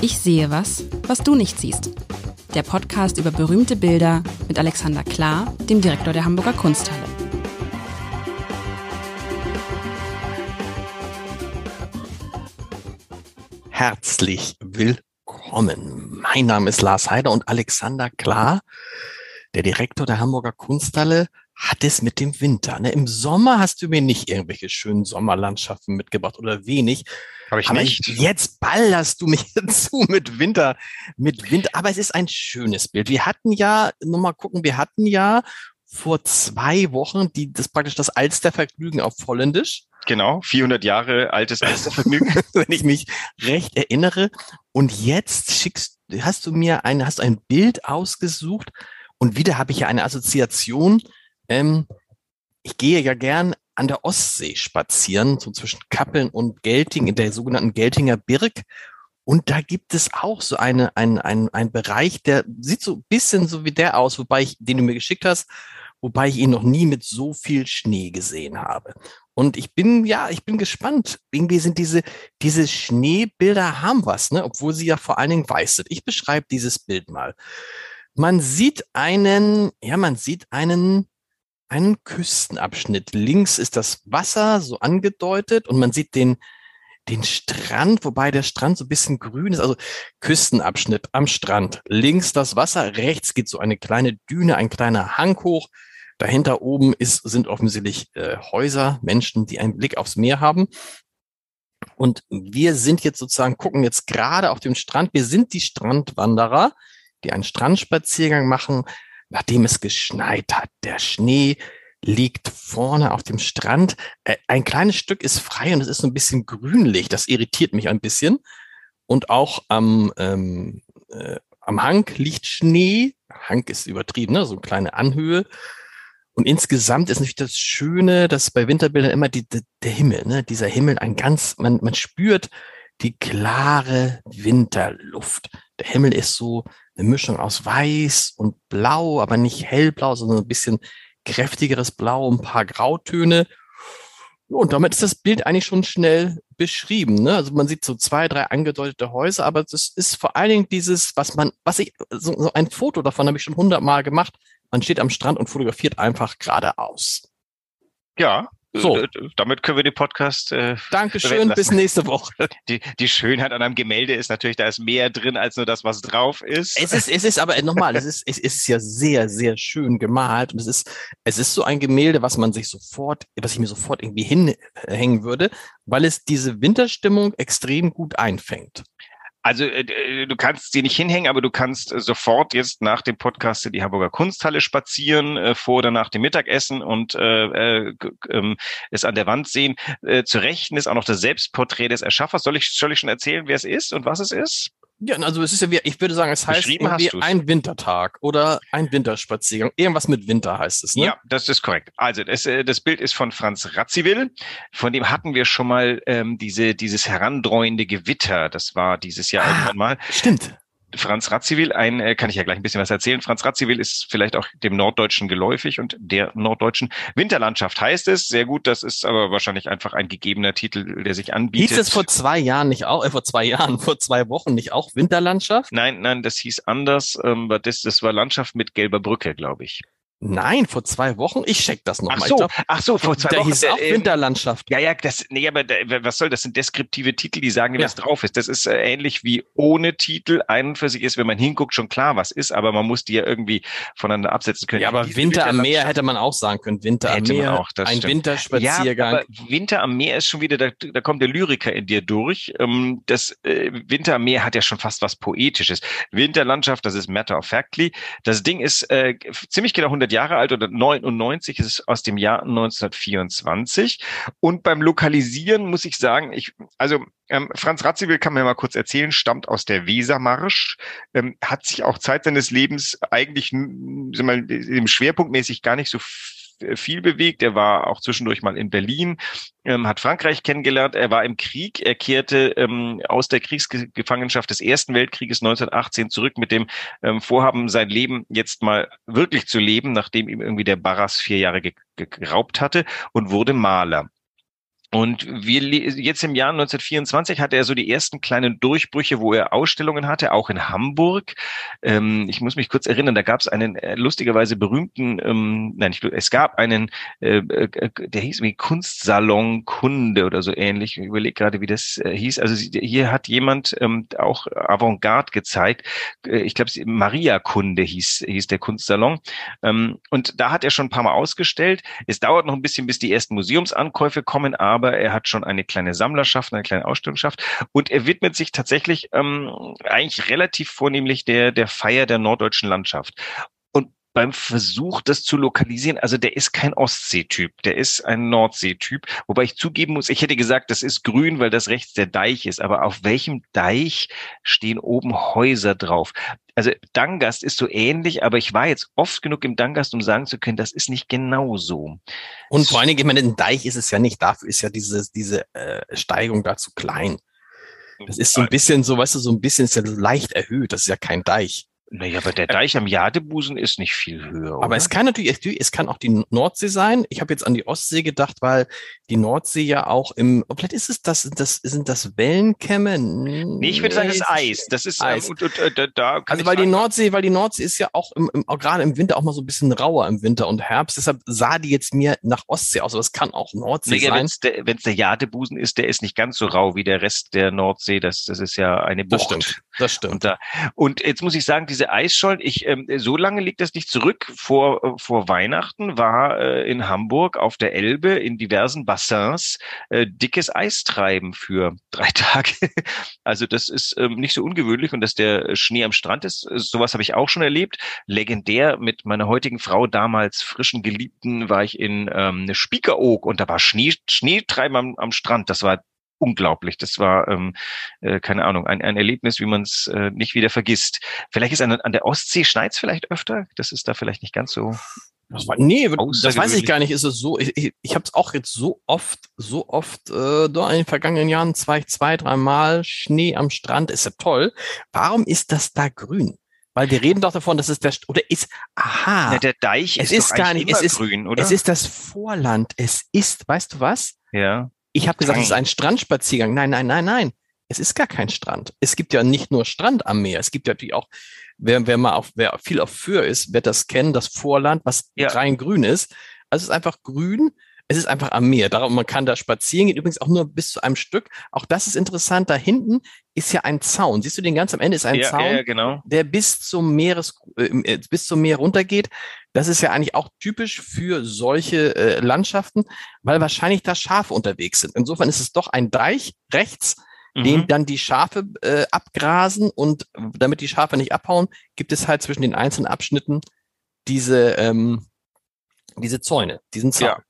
Ich sehe was, was du nicht siehst. Der Podcast über berühmte Bilder mit Alexander Klar, dem Direktor der Hamburger Kunsthalle. Herzlich willkommen. Mein Name ist Lars Heider und Alexander Klar, der Direktor der Hamburger Kunsthalle, hat es mit dem Winter. Ne? Im Sommer hast du mir nicht irgendwelche schönen Sommerlandschaften mitgebracht oder wenig. Habe ich Aber nicht. jetzt ballerst du mich zu mit Winter, mit Winter. Aber es ist ein schönes Bild. Wir hatten ja, nur mal gucken, wir hatten ja vor zwei Wochen die, das praktisch das Alstervergnügen auf Holländisch. Genau, 400 Jahre altes Vergnügen. wenn ich mich recht erinnere. Und jetzt schickst, hast du mir ein, hast ein Bild ausgesucht und wieder habe ich ja eine Assoziation. Ähm, ich gehe ja gern an der Ostsee spazieren, so zwischen Kappeln und Gelting, in der sogenannten Geltinger Birk. Und da gibt es auch so eine, ein, ein, ein Bereich, der sieht so ein bisschen so wie der aus, wobei ich, den du mir geschickt hast, wobei ich ihn noch nie mit so viel Schnee gesehen habe. Und ich bin, ja, ich bin gespannt. Irgendwie sind diese, diese Schneebilder haben was, ne? obwohl sie ja vor allen Dingen weiß sind. Ich beschreibe dieses Bild mal. Man sieht einen, ja, man sieht einen, einen Küstenabschnitt. Links ist das Wasser so angedeutet und man sieht den, den Strand, wobei der Strand so ein bisschen grün ist, also Küstenabschnitt am Strand. Links das Wasser, rechts geht so eine kleine Düne, ein kleiner Hang hoch. Dahinter oben ist, sind offensichtlich äh, Häuser, Menschen, die einen Blick aufs Meer haben. Und wir sind jetzt sozusagen, gucken jetzt gerade auf dem Strand. Wir sind die Strandwanderer, die einen Strandspaziergang machen, nachdem es geschneit hat. Der Schnee liegt vorne auf dem Strand. Äh, ein kleines Stück ist frei und es ist so ein bisschen grünlich. Das irritiert mich ein bisschen. Und auch am, ähm, äh, am Hang liegt Schnee. Hang ist übertrieben, ne? so eine kleine Anhöhe. Und insgesamt ist natürlich das Schöne, dass bei Winterbildern immer die, die, der Himmel, ne? dieser Himmel ein ganz, man, man spürt die klare Winterluft. Der Himmel ist so eine Mischung aus weiß und blau, aber nicht hellblau, sondern ein bisschen kräftigeres Blau, ein paar Grautöne. Und damit ist das Bild eigentlich schon schnell beschrieben. Ne? Also man sieht so zwei, drei angedeutete Häuser, aber das ist vor allen Dingen dieses, was man, was ich, so, so ein Foto davon habe ich schon hundertmal gemacht. Man steht am Strand und fotografiert einfach geradeaus. Ja, So. äh, damit können wir den Podcast. Äh, Dankeschön, bis nächste Woche. Die, die Schönheit an einem Gemälde ist natürlich, da ist mehr drin als nur das, was drauf ist. Es ist, es ist aber nochmal, es ist, es ist ja sehr, sehr schön gemalt und es ist, es ist so ein Gemälde, was man sich sofort, was ich mir sofort irgendwie hinhängen würde, weil es diese Winterstimmung extrem gut einfängt. Also äh, äh, du kannst sie nicht hinhängen, aber du kannst äh, sofort jetzt nach dem Podcast in die Hamburger Kunsthalle spazieren, vor oder nach dem Mittagessen und äh, äh, ähm, es an der Wand sehen. Zu Rechten ist auch noch das Selbstporträt des Erschaffers. Soll ich, soll ich schon erzählen, wer es ist und was es ist? Ja, also es ist ja wie, ich würde sagen, es heißt irgendwie ein Wintertag oder ein Winterspaziergang. Irgendwas mit Winter heißt es, ne? Ja, das ist korrekt. Also das, äh, das Bild ist von Franz Radziwill. Von dem hatten wir schon mal ähm, diese, dieses herandreuende Gewitter. Das war dieses Jahr Ah. irgendwann mal. Stimmt. Franz Radziwill, ein, äh, kann ich ja gleich ein bisschen was erzählen. Franz Radziwill ist vielleicht auch dem Norddeutschen geläufig und der norddeutschen Winterlandschaft heißt es. Sehr gut, das ist aber wahrscheinlich einfach ein gegebener Titel, der sich anbietet. Hieß es vor zwei Jahren nicht auch, äh, vor zwei Jahren, vor zwei Wochen nicht auch Winterlandschaft? Nein, nein, das hieß anders. Ähm, das, das war Landschaft mit gelber Brücke, glaube ich. Nein, vor zwei Wochen. Ich check das nochmal. Ach so, glaub, ach so, vor zwei da Wochen. hieß auch äh, Winterlandschaft. Ja, ja, das, nee, aber da, was soll das? sind deskriptive Titel, die sagen, Ja. was drauf ist. Das ist äh, ähnlich wie ohne Titel. Ein und für sich ist, wenn man hinguckt, schon klar, was ist, aber man muss die ja irgendwie voneinander absetzen können. Ja, aber Diese Winter am Meer hätte man auch sagen können. Winter am Hätte man Meer, auch, ein stimmt. Winterspaziergang. Ja, aber Winter am Meer ist schon wieder, da, da kommt der Lyriker in dir durch. Ähm, Das äh, Winter am Meer hat ja schon fast was Poetisches. Winterlandschaft, das ist Matter of Factly. Das Ding ist äh, ziemlich genau 100 Jahre alt oder 99 ist aus dem Jahr 1924. Und beim Lokalisieren muss ich sagen, ich, also ähm, Franz Radziwill kann mir mal kurz erzählen, stammt aus der Wesermarsch, ähm, hat sich auch Zeit seines Lebens eigentlich mal, im Schwerpunktmäßig gar nicht so f- viel bewegt. Er war auch zwischendurch mal in Berlin, ähm, hat Frankreich kennengelernt. Er war im Krieg. Er kehrte ähm, aus der Kriegsgefangenschaft des Ersten Weltkrieges 1918 zurück mit dem ähm, Vorhaben, sein Leben jetzt mal wirklich zu leben, nachdem ihm irgendwie der Barras vier Jahre ge ge geraubt hatte und wurde Maler. Und wir jetzt im Jahr 1924 hatte er so die ersten kleinen Durchbrüche, wo er Ausstellungen hatte, auch in Hamburg. Ähm, ich muss mich kurz erinnern, da gab es einen äh, lustigerweise berühmten, ähm, nein, ich, es gab einen, äh, äh, der hieß wie Kunstsalon Kunde oder so ähnlich. Ich überlege gerade, wie das äh, hieß. Also hier hat jemand ähm, auch Avantgarde gezeigt. Äh, ich glaube, Maria Kunde hieß, hieß der Kunstsalon. Ähm, und da hat er schon ein paar Mal ausgestellt. Es dauert noch ein bisschen, bis die ersten Museumsankäufe kommen, aber aber er hat schon eine kleine Sammlerschaft, eine kleine Ausstellungsschaft und er widmet sich tatsächlich ähm, eigentlich relativ vornehmlich der, der Feier der norddeutschen Landschaft beim Versuch, das zu lokalisieren, also der ist kein Ostseetyp, der ist ein Nordseetyp, wobei ich zugeben muss, ich hätte gesagt, das ist grün, weil das rechts der Deich ist, aber auf welchem Deich stehen oben Häuser drauf? Also Dangast ist so ähnlich, aber ich war jetzt oft genug im Dangast, um sagen zu können, das ist nicht genau so. Und vor allen Dingen, ich meine, ein Deich ist es ja nicht, dafür ist ja diese, diese äh, Steigung da zu klein. Das ist so ein bisschen so, weißt du, so ein bisschen ist ja leicht erhöht, das ist ja kein Deich. Naja, aber der Deich am Jadebusen ist nicht viel höher. Oder? Aber es kann natürlich, es kann auch die Nordsee sein. Ich habe jetzt an die Ostsee gedacht, weil die Nordsee ja auch im, vielleicht ist es das, das sind das Wellenkämme? Nee, ich würde sagen, das ist Eis. Das ist Eis. Ähm, und, und, und, äh, da also weil die Nordsee, weil die Nordsee ist ja auch, im, im, auch gerade im Winter auch mal so ein bisschen rauer im Winter und Herbst. Deshalb sah die jetzt mir nach Ostsee aus, aber es kann auch Nordsee nee, sein. Wenn es der, der Jadebusen ist, der ist nicht ganz so rau wie der Rest der Nordsee. Das, das ist ja eine Bucht. Das stimmt. Das stimmt. Und, da, und jetzt muss ich sagen, diese Eisschollen, ich, ähm, so lange liegt das nicht zurück. Vor, äh, vor Weihnachten war äh, in Hamburg auf der Elbe in diversen Bassins äh, dickes Eis treiben für drei Tage. also das ist ähm, nicht so ungewöhnlich und dass der Schnee am Strand ist, äh, sowas habe ich auch schon erlebt. Legendär mit meiner heutigen Frau, damals frischen Geliebten, war ich in ähm, Spiekeroog und da war Schnee, Schneetreiben am, am Strand. Das war unglaublich. Das war, ähm, äh, keine Ahnung, ein, ein Erlebnis, wie man es äh, nicht wieder vergisst. Vielleicht ist an, an der Ostsee schneit's vielleicht öfter. Das ist da vielleicht nicht ganz so. Das war, nee, das weiß ich gar nicht. Ist es so? Ich, ich, ich habe es auch jetzt so oft, so oft äh, da in den vergangenen Jahren zwei, zwei, dreimal Schnee am Strand. Ist ja toll. Warum ist das da grün? Weil wir reden doch davon, dass es der oder ist aha. Ja, der Deich es ist, ist gar nicht. Es ist grün, oder? Es ist das Vorland. Es ist, weißt du was? Ja. Ich habe gesagt, es ist ein Strandspaziergang. Nein, nein, nein, nein. Es ist gar kein Strand. Es gibt ja nicht nur Strand am Meer. Es gibt ja natürlich auch, wer, wer mal auf, wer viel auf Föhr ist, wird das kennen, das Vorland, was ja. rein grün ist. Also es ist einfach grün. Es ist einfach am Meer. Darum, man kann da spazieren gehen. Übrigens auch nur bis zu einem Stück. Auch das ist interessant. Da hinten ist ja ein Zaun. Siehst du den ganz am Ende ist ein ja, Zaun, ja, genau. der bis zum Meeres, äh, bis zum Meer runtergeht. Das ist ja eigentlich auch typisch für solche äh, Landschaften, weil wahrscheinlich da Schafe unterwegs sind. Insofern ist es doch ein Deich rechts, mhm. den dann die Schafe äh, abgrasen und damit die Schafe nicht abhauen, gibt es halt zwischen den einzelnen Abschnitten diese ähm, diese Zäune, diesen Zaun. Ja.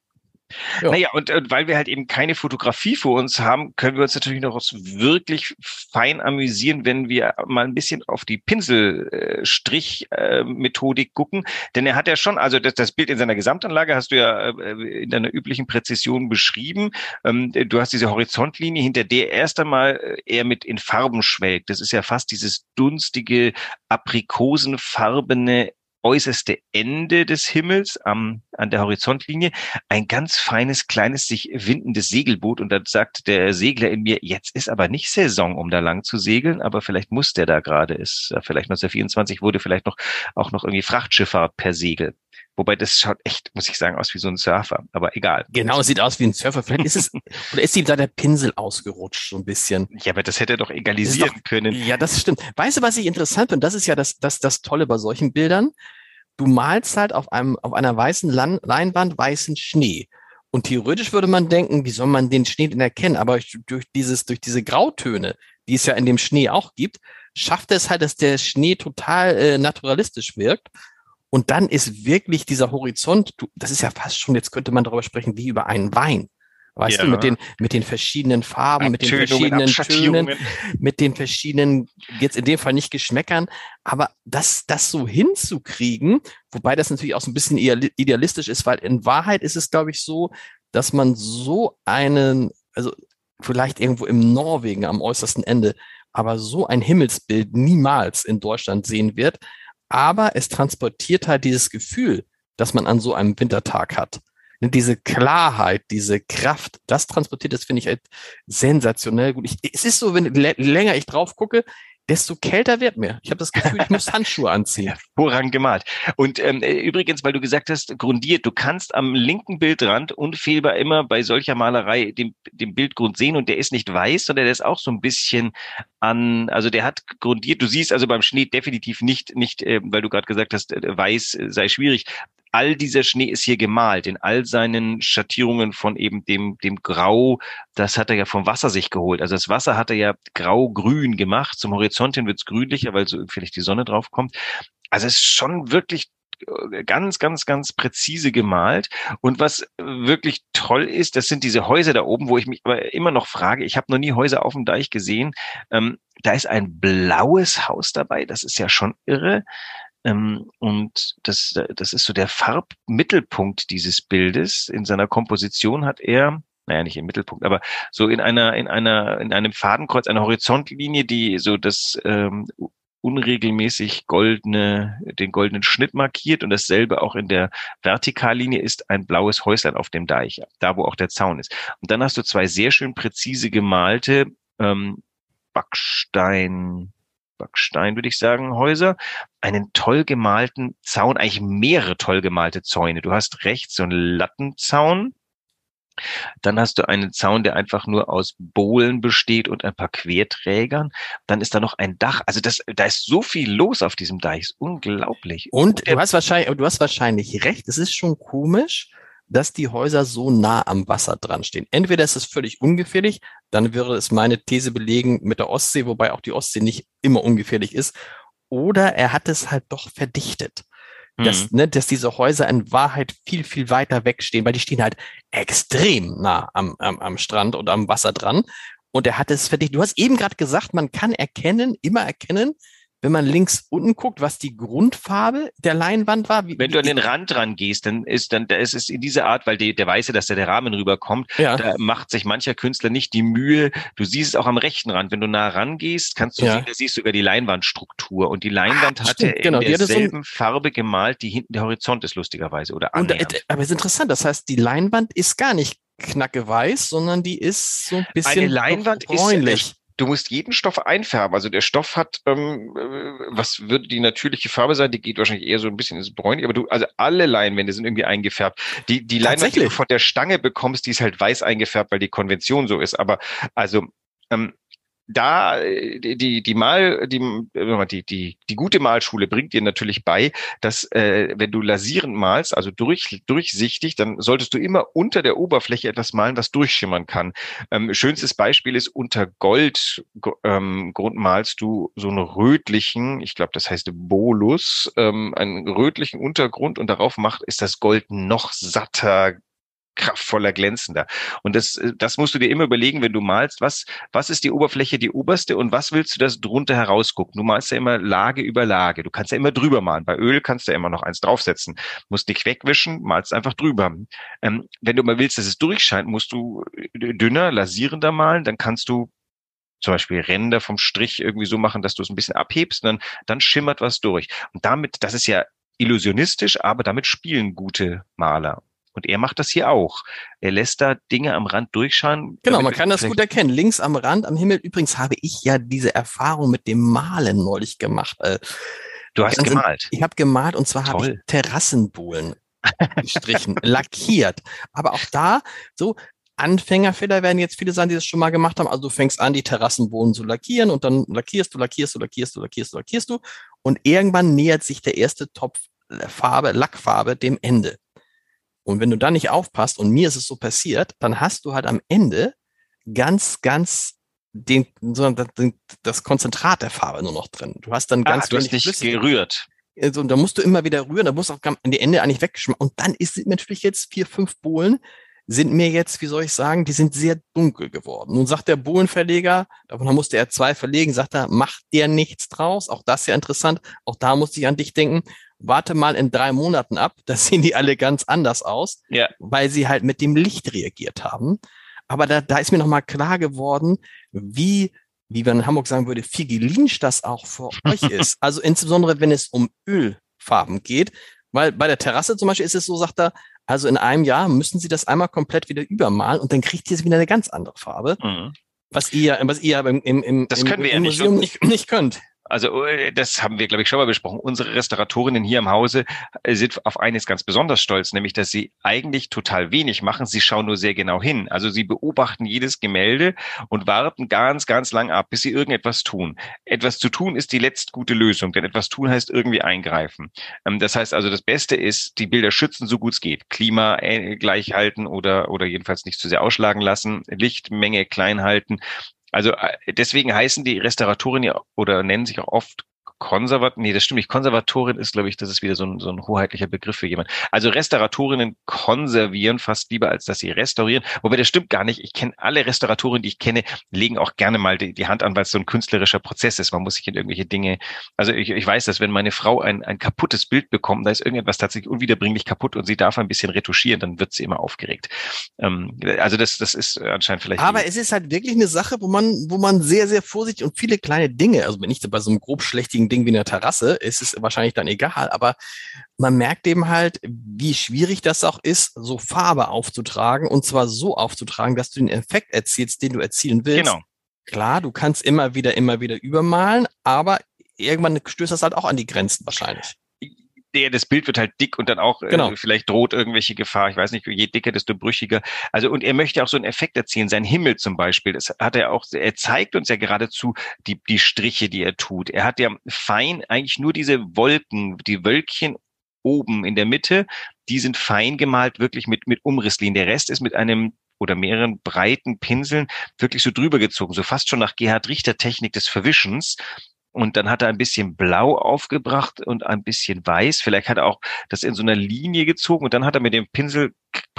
Ja. Naja, und, und weil wir halt eben keine Fotografie vor uns haben, können wir uns natürlich noch wirklich fein amüsieren, wenn wir mal ein bisschen auf die Pinselstrich-Methodik gucken. Denn er hat ja schon, also das, das Bild in seiner Gesamtanlage hast du ja äh, in deiner üblichen Präzision beschrieben. Ähm, du hast diese Horizontlinie, hinter der erst einmal äh, er mit in Farben schwelgt. Das ist ja fast dieses dunstige, aprikosenfarbene äußerste Ende des Himmels am, an der Horizontlinie ein ganz feines, kleines, sich windendes Segelboot. Und dann sagt der Segler in mir, jetzt ist aber nicht Saison, um da lang zu segeln, aber vielleicht muss der da gerade. Ist vielleicht 1924 wurde vielleicht noch auch noch irgendwie Frachtschifffahrt per Segel. Wobei das schaut echt, muss ich sagen, aus wie so ein Surfer. Aber egal. Genau, sieht aus wie ein Surfer. Vielleicht ist es, oder ist ihm da der Pinsel ausgerutscht, so ein bisschen. Ja, aber das hätte er doch egalisieren doch, können. Ja, das stimmt. Weißt du, was ich interessant finde? Das ist ja das, das, das Tolle bei solchen Bildern. Du malst halt auf einem, auf einer weißen Lan Leinwand weißen Schnee. Und theoretisch würde man denken, wie soll man den Schnee denn erkennen? Aber durch dieses, durch diese Grautöne, die es ja in dem Schnee auch gibt, schafft es halt, dass der Schnee total äh, naturalistisch wirkt. Und dann ist wirklich dieser Horizont, du, das ist ja fast schon, jetzt könnte man darüber sprechen, wie über einen Wein. Weißt ja. du, mit den, mit den verschiedenen Farben, mit den verschiedenen Tönen, mit den verschiedenen, jetzt in dem Fall nicht Geschmäckern, aber das, das so hinzukriegen, wobei das natürlich auch so ein bisschen idealistisch ist, weil in Wahrheit ist es, glaube ich, so, dass man so einen, also vielleicht irgendwo im Norwegen am äußersten Ende, aber so ein Himmelsbild niemals in Deutschland sehen wird, aber es transportiert halt dieses Gefühl, das man an so einem Wintertag hat. diese Klarheit, diese Kraft, das transportiert, das finde ich halt sensationell gut. Ich, es ist so, wenn länger ich drauf gucke, desto kälter wird mir. Ich habe das Gefühl, ich muss Handschuhe anziehen. Hervorragend gemalt. Und ähm, äh, übrigens, weil du gesagt hast, grundiert, du kannst am linken Bildrand unfehlbar immer bei solcher Malerei den, den Bildgrund sehen und der ist nicht weiß, sondern der ist auch so ein bisschen an, also der hat grundiert, du siehst also beim Schnee definitiv nicht, nicht, äh, weil du gerade gesagt hast, äh, weiß sei schwierig, all dieser Schnee ist hier gemalt in all seinen Schattierungen von eben dem, dem Grau. Das hat er ja vom Wasser sich geholt. Also das Wasser hat er ja grau-grün gemacht. Zum Horizont hin wird es grünlicher, weil so vielleicht die Sonne drauf kommt. Also es ist schon wirklich äh, ganz, ganz, ganz präzise gemalt. Und was wirklich toll ist, das sind diese Häuser da oben, wo ich mich aber immer noch frage, ich habe noch nie Häuser auf dem Deich gesehen. Ähm, da ist ein blaues Haus dabei, das ist ja schon irre. Ähm, und das, das ist so der Farbmittelpunkt dieses Bildes. In seiner Komposition hat er naja, nicht im Mittelpunkt, aber so in einer, in einer, in einem Fadenkreuz, einer Horizontlinie, die so das ähm, unregelmäßig goldene, den goldenen Schnitt markiert und dasselbe auch in der Vertikallinie ist ein blaues Häuslein auf dem Deich, da wo auch der Zaun ist. Und dann hast du zwei sehr schön präzise gemalte ähm, Backstein, Backstein, würde ich sagen, Häuser, einen toll gemalten Zaun, eigentlich mehrere toll gemalte Zäune. Du hast rechts so einen Lattenzaun, dann hast du einen Zaun, der einfach nur aus Bohlen besteht und ein paar Querträgern. Dann ist da noch ein Dach. Also das, da ist so viel los auf diesem Deich. Ist unglaublich. Und du hast wahrscheinlich, du hast wahrscheinlich recht. Es ist schon komisch, dass die Häuser so nah am Wasser dran stehen. Entweder ist es völlig ungefährlich, dann würde es meine These belegen mit der Ostsee, wobei auch die Ostsee nicht immer ungefährlich ist, oder er hat es halt doch verdichtet. Dass, mhm. ne, dass diese Häuser in Wahrheit viel, viel weiter wegstehen, weil die stehen halt extrem nah am, am, am Strand und am Wasser dran. Und er hat es verdichtet. Du hast eben gerade gesagt, man kann erkennen, immer erkennen, wenn man links unten guckt, was die Grundfarbe der Leinwand war. Wie, wenn du an den Rand ran gehst, dann ist dann da ist es in dieser Art, weil die, der weiße, dass da der Rahmen rüberkommt, ja. da macht sich mancher Künstler nicht die Mühe. Du siehst es auch am rechten Rand. Wenn du nah rangehst, kannst du ja. sehen, da siehst du sogar die Leinwandstruktur. Und die Leinwand ah, hatte genau. in derselben so Farbe gemalt, die hinten der Horizont ist lustigerweise oder und, äh, Aber es ist interessant. Das heißt, die Leinwand ist gar nicht knacke weiß, sondern die ist so ein bisschen Eine Leinwand bräunlich. ist du musst jeden Stoff einfärben. Also der Stoff hat, ähm, äh, was würde die natürliche Farbe sein? Die geht wahrscheinlich eher so ein bisschen ins Bräunliche, aber du, also alle Leinwände sind irgendwie eingefärbt. Die, die Leinwand, die du von der Stange bekommst, die ist halt weiß eingefärbt, weil die Konvention so ist. Aber also ähm, da äh, die die Mal die die die die gute Malschule bringt dir natürlich bei, dass äh, wenn du lasierend malst, also durch durchsichtig, dann solltest du immer unter der Oberfläche etwas malen, was durchschimmern kann. Ähm, schönstes Beispiel ist unter Gold ähm, Grund malst du so einen rötlichen, ich glaube, das heißt Bolus, ähm, einen rötlichen Untergrund und darauf macht ist das Gold noch satter, kraftvoller, glänzender. Und das, äh, das musst du dir immer überlegen, wenn du malst, was, was ist die Oberfläche, die oberste und was willst du das drunter herausgucken? Du malst ja immer Lage über Lage. Du kannst ja immer drüber malen. Bei Öl kannst du ja immer noch eins draufsetzen. Musst nicht wegwischen, malst einfach drüber. Ähm, wenn du mal willst, dass es durchscheint, musst du äh, dünner, lasierender malen, dann kannst du zum Beispiel Ränder vom Strich irgendwie so machen, dass du es ein bisschen abhebst, dann, dann schimmert was durch. Und damit, das ist ja illusionistisch, aber damit spielen gute Maler. Und er macht das hier auch. Er lässt da Dinge am Rand durchschauen. Genau, man kann das gut erkennen. Links am Rand, am Himmel. Übrigens habe ich ja diese Erfahrung mit dem Malen neulich gemacht. Äh, du hast gemalt. Ich habe gemalt und zwar habe ich Terrassenbohlen gestrichen, lackiert. Aber auch da so Anfängerfehler werden jetzt viele sein, die das schon mal gemacht haben. Also du fängst an, die Terrassenbohlen zu lackieren und dann lackierst du, lackierst du, lackierst du, lackierst du, lackierst du. Und irgendwann nähert sich der erste Topf Farbe, Lackfarbe dem Ende. Und wenn du da nicht aufpasst, und mir ist es so passiert, dann hast du halt am Ende ganz, ganz den, das Konzentrat der Farbe nur noch drin. Du hast dann ah, ganz ah, du wenig hast nicht gerührt. Also, da musst du immer wieder rühren, da musst du auch an die Ende eigentlich wegschmeißen. Und dann ist natürlich jetzt vier, fünf Bohlen, sind mir jetzt, wie soll ich sagen, die sind sehr dunkel geworden. Nun sagt der Bohlenverleger, davon musste er zwei verlegen, sagt er, macht der nichts draus. Auch das ist ja interessant. Auch da musste ich an dich denken warte mal in drei Monaten ab, da sehen die alle ganz anders aus, ja. weil sie halt mit dem Licht reagiert haben. Aber da, da ist mir nochmal klar geworden, wie, wie man in Hamburg sagen würde, figelinsch das auch für euch ist. Also insbesondere, wenn es um Ölfarben geht, weil bei der Terrasse zum Beispiel ist es so, sagt er, Also in einem Jahr müssen Sie das einmal komplett wieder übermalen und dann kriegt ihr wieder eine ganz andere Farbe. Mhm. Was ihr, was ihr im, im, im, das können wir im ja Museum nicht, nicht könnt. Also äh, das haben wir, glaube ich, schon mal besprochen. Unsere Restauratorinnen hier im Hause äh, sind auf eines ganz besonders stolz, nämlich dass sie eigentlich total wenig machen. Sie schauen nur sehr genau hin. Also sie beobachten jedes Gemälde und warten ganz, ganz lang ab, bis sie irgendetwas tun. Etwas zu tun ist die letzte gute Lösung, denn etwas tun heißt irgendwie eingreifen. Ähm, das heißt also, das Beste ist, die Bilder schützen, so gut es geht. Klima äh, gleich halten oder, oder jedenfalls nicht zu sehr ausschlagen lassen, Lichtmenge klein halten also äh, deswegen heißen die Restauratoren ja oder nennen sich auch oft Konservat, nee, das stimmt nicht. Konservatorin ist, glaube ich, das ist wieder so ein, so ein hoheitlicher Begriff für jemand. Also Restauratorinnen konservieren fast lieber, als dass sie restaurieren. Wobei das stimmt gar nicht. Ich kenne alle Restauratorinnen, die ich kenne, legen auch gerne mal die, die Hand an, weil es so ein künstlerischer Prozess ist. Man muss sich in irgendwelche Dinge, also ich, ich weiß, dass wenn meine Frau ein, ein kaputtes Bild bekommt, da ist irgendetwas tatsächlich unwiederbringlich kaputt und sie darf ein bisschen retuschieren, dann wird sie immer aufgeregt. Ähm, also das, das ist anscheinend vielleicht. Aber es ist halt wirklich eine Sache, wo man, wo man sehr, sehr vorsichtig und viele kleine Dinge, also wenn ich bei so einem grob schlechtigen Ding wie eine Terrasse, ist es wahrscheinlich dann egal, aber man merkt eben halt, wie schwierig das auch ist, so Farbe aufzutragen und zwar so aufzutragen, dass du den Effekt erzielst, den du erzielen willst. Genau. Klar, du kannst immer wieder, immer wieder übermalen, aber irgendwann stößt das halt auch an die Grenzen wahrscheinlich der, das Bild wird halt dick und dann auch äh, genau. äh, vielleicht droht irgendwelche Gefahr. Ich weiß nicht, je dicker, desto brüchiger. Also und er möchte auch so einen Effekt erzielen. Sein Himmel zum Beispiel, das hat er auch. Er zeigt uns ja geradezu die die Striche, die er tut. Er hat ja fein eigentlich nur diese Wolken, die Wölkchen oben in der Mitte. Die sind fein gemalt, wirklich mit mit Umrisslinien. Der Rest ist mit einem oder mehreren breiten Pinseln wirklich so drüber gezogen, so fast schon nach Gerhard Richter Technik des Verwischens. Und dann hat er ein bisschen blau aufgebracht und ein bisschen weiß. Vielleicht hat er auch das in so einer Linie gezogen und dann hat er mit dem Pinsel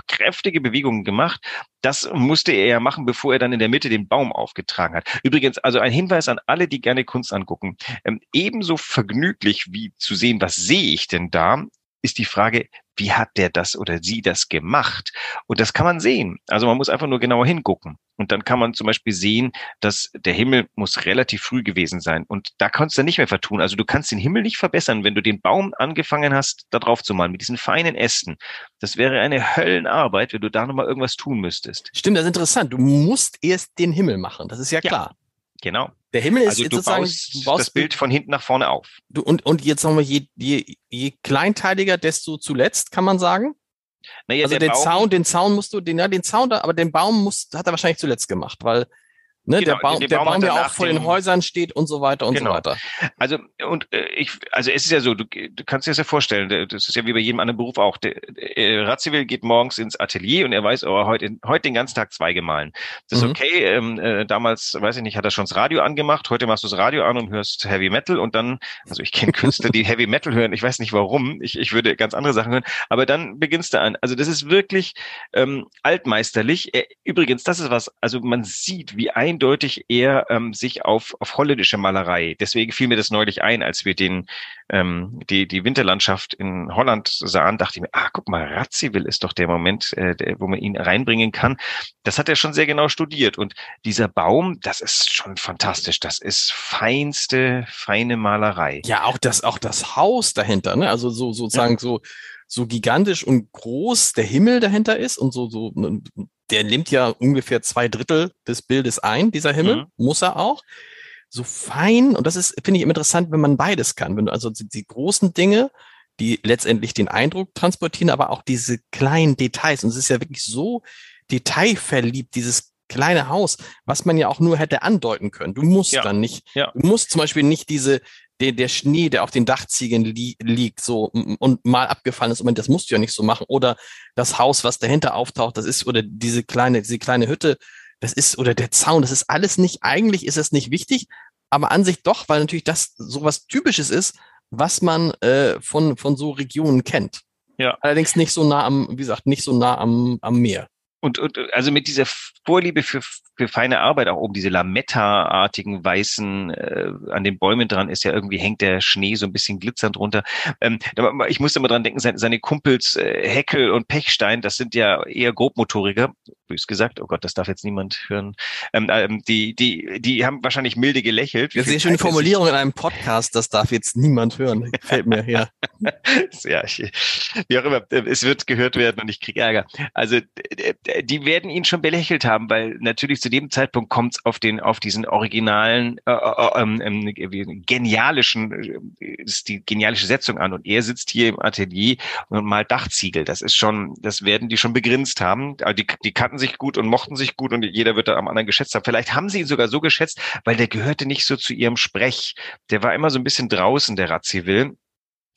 kräftige Bewegungen gemacht. Das musste er ja machen, bevor er dann in der Mitte den Baum aufgetragen hat. Übrigens, also ein Hinweis an alle, die gerne Kunst angucken. Ähm, ebenso vergnüglich wie zu sehen, was sehe ich denn da, ist die Frage, wie hat der das oder sie das gemacht? Und das kann man sehen. Also man muss einfach nur genauer hingucken. Und dann kann man zum Beispiel sehen, dass der Himmel muss relativ früh gewesen sein. Und da kannst du nicht mehr vertun. Also du kannst den Himmel nicht verbessern, wenn du den Baum angefangen hast, da drauf zu malen, mit diesen feinen Ästen. Das wäre eine Höllenarbeit, wenn du da nochmal irgendwas tun müsstest. Stimmt, das ist interessant. Du musst erst den Himmel machen. Das ist ja klar. Ja. Genau. Der Himmel ist also du sozusagen, baust, du baust das Bild von hinten nach vorne auf. Du, und, und jetzt sagen wir, je, je, je kleinteiliger, desto zuletzt, kann man sagen? Naja, also den Baum, Zaun, den Zaun musst du, den, ja, den Zaun da, aber den Baum muss, hat er wahrscheinlich zuletzt gemacht, weil Ne, genau, der Baum, der Baum, Baum der auch vor den Häusern steht und so weiter und genau. so weiter. Also und äh, ich, also es ist ja so, du, du kannst dir das ja vorstellen, das ist ja wie bei jedem anderen Beruf auch. Der, äh, Radziwill geht morgens ins Atelier und er weiß, oh, heute, heute den ganzen Tag zwei gemahlen. Das ist mhm. okay. Ähm, äh, damals, weiß ich nicht, hat er schon das Radio angemacht. Heute machst du das Radio an und hörst Heavy Metal und dann, also ich kenne Künstler, die Heavy Metal hören. Ich weiß nicht warum. Ich, ich würde ganz andere Sachen hören. Aber dann beginnst du an. Also das ist wirklich ähm, altmeisterlich. Äh, übrigens, das ist was. Also man sieht, wie eindeutig er ähm, sich auf, auf holländische Malerei. Deswegen fiel mir das neulich ein, als wir den, ähm, die, die Winterlandschaft in Holland sahen, dachte ich mir, ah, guck mal, Radziwill ist doch der Moment, äh, der, wo man ihn reinbringen kann. Das hat er schon sehr genau studiert. Und dieser Baum, das ist schon fantastisch. Das ist feinste, feine Malerei. Ja, auch das, auch das Haus dahinter, ne? Also so sozusagen ja. so so gigantisch und groß der Himmel dahinter ist und so, so der nimmt ja ungefähr zwei Drittel des Bildes ein, dieser Himmel, mhm. muss er auch. So fein, und das ist, finde ich, interessant, wenn man beides kann. Wenn du also die, die großen Dinge, die letztendlich den Eindruck transportieren, aber auch diese kleinen Details. Und es ist ja wirklich so detailverliebt, dieses kleine Haus, was man ja auch nur hätte andeuten können. Du musst ja. dann nicht, ja. du musst zum Beispiel nicht diese, der, der Schnee, der auf den Dachziegeln li liegt, so und mal abgefallen ist, und das musst du ja nicht so machen. Oder das Haus, was dahinter auftaucht, das ist, oder diese kleine, diese kleine Hütte, das ist, oder der Zaun, das ist alles nicht, eigentlich ist es nicht wichtig, aber an sich doch, weil natürlich das so was Typisches ist, was man äh, von, von so Regionen kennt. Ja. Allerdings nicht so nah am, wie gesagt, nicht so nah am, am Meer. Und, und also mit dieser Vorliebe für feine Arbeit auch oben, diese Lametta-artigen weißen, äh, an den Bäumen dran ist ja irgendwie hängt der Schnee so ein bisschen glitzernd runter. Ähm, ich musste immer dran denken, seine, seine Kumpels äh, Heckel und Pechstein, das sind ja eher Grobmotoriker, bös gesagt, oh Gott, das darf jetzt niemand hören. Ähm, ähm, die, die, die haben wahrscheinlich milde gelächelt. Das ist eine schöne Formulierung in einem Podcast, das darf jetzt niemand hören. Fällt mir her. ja, ich, wie auch immer, es wird gehört werden und ich kriege Ärger. Also die werden ihn schon belächelt haben, weil natürlich zu dem Zeitpunkt kommt es auf den, auf diesen originalen, äh, äh, ähm, ähm, genialischen, äh, ist die genialische Setzung an. Und er sitzt hier im Atelier und malt Dachziegel. Das ist schon, das werden die schon begrinst haben. Die, die kannten sich gut und mochten sich gut und jeder wird da am anderen geschätzt haben. Vielleicht haben sie ihn sogar so geschätzt, weil der gehörte nicht so zu ihrem Sprech. Der war immer so ein bisschen draußen, der Radziwill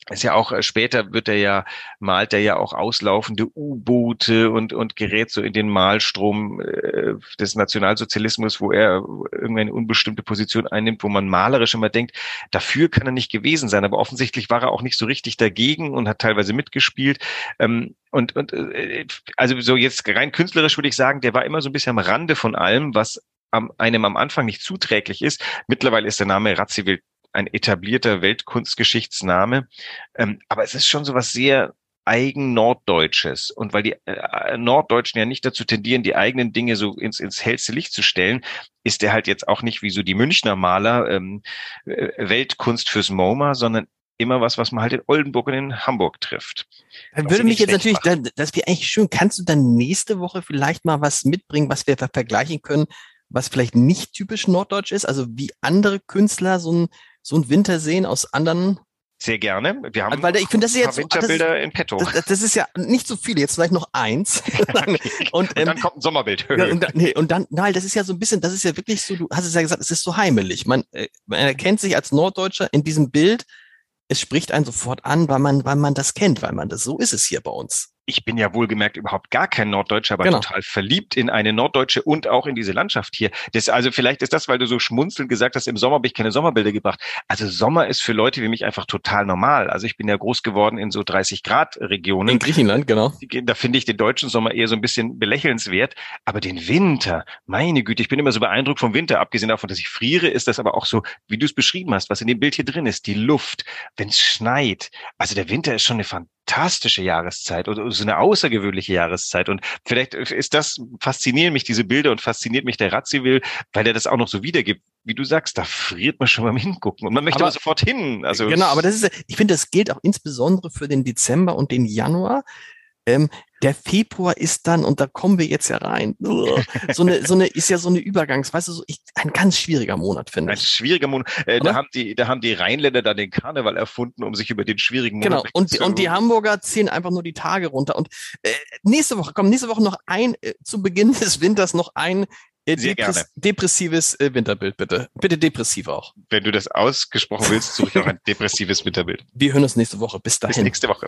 ist ja auch äh, später wird er ja malt er ja auch auslaufende U-Boote und und gerät so in den Malstrom äh, des Nationalsozialismus, wo er irgendeine unbestimmte Position einnimmt, wo man malerisch immer denkt, dafür kann er nicht gewesen sein, aber offensichtlich war er auch nicht so richtig dagegen und hat teilweise mitgespielt. Ähm, und und äh, also so jetzt rein künstlerisch würde ich sagen, der war immer so ein bisschen am Rande von allem, was einem am Anfang nicht zuträglich ist. Mittlerweile ist der Name Radziwill ein etablierter Weltkunstgeschichtsname. Ähm, aber es ist schon so was sehr eigen Norddeutsches. Und weil die äh, Norddeutschen ja nicht dazu tendieren, die eigenen Dinge so ins, ins hellste Licht zu stellen, ist er halt jetzt auch nicht wie so die Münchner Maler ähm, äh, Weltkunst fürs MoMA, sondern immer was, was man halt in Oldenburg und in Hamburg trifft. Dann würde mich jetzt natürlich, dann, das wäre eigentlich schön. Kannst du dann nächste Woche vielleicht mal was mitbringen, was wir vergleichen können, was vielleicht nicht typisch norddeutsch ist? Also wie andere Künstler so ein so ein Winter sehen aus anderen sehr gerne. Wir haben weil ich finde, das ist jetzt Winterbilder das ist, in petto. Das, das, ist ja nicht so viele, jetzt vielleicht noch eins. und, und dann ähm, kommt ein Sommerbild. ja, und, dann, nee, und dann, nein, das ist ja so ein bisschen, das ist ja wirklich so, du hast es ja gesagt, es ist so heimelig. Man, äh, man erkennt sich als Norddeutscher in diesem Bild. Es spricht einen sofort an, weil man, weil man das kennt, weil man das, so ist es hier bei uns ich bin ja wohlgemerkt überhaupt gar kein Norddeutscher, aber genau. total verliebt in eine Norddeutsche und auch in diese Landschaft hier. Das, also vielleicht ist das, weil du so schmunzelnd gesagt hast, im Sommer habe ich keine Sommerbilder gebracht. Also Sommer ist für Leute wie mich einfach total normal. Also ich bin ja groß geworden in so 30 Grad Regionen. In Griechenland, genau. Da finde ich den deutschen Sommer eher so ein bisschen belächelnswert. Aber den Winter, meine Güte, ich bin immer so beeindruckt vom Winter. Abgesehen davon, dass ich friere, ist das aber auch so, wie du es beschrieben hast, was in dem Bild hier drin ist. Die Luft, wenn es schneit. Also der Winter ist schon eine fantastische Jahreszeit oder so eine außergewöhnliche Jahreszeit. Und vielleicht ist das, faszinieren mich diese Bilder und fasziniert mich der Radziwill, weil er das auch noch so wiedergibt. Wie du sagst, da friert man schon beim Hingucken und man möchte aber, sofort hin. Also genau, aber das ist, ich finde, das gilt auch insbesondere für den Dezember und den Januar. Ähm, der Februar ist dann, und da kommen wir jetzt ja rein, so eine, so eine, ist ja so eine Übergangs, weißt du, so ich, ein ganz schwieriger Monat, finde ich. Ein schwieriger Monat. Äh, da haben die, da haben die Rheinländer dann den Karneval erfunden, um sich über den schwierigen Monat Genau. Und, und die Hamburger ziehen einfach nur die Tage runter. Und äh, nächste Woche, komm, nächste Woche noch ein, äh, zu Beginn des Winters noch ein äh, Depress depressives äh, Winterbild, bitte. Bitte depressiv auch. Wenn du das ausgesprochen willst, suche ich auch ein depressives Winterbild. Wir hören uns nächste Woche. Bis dahin. Bis nächste Woche.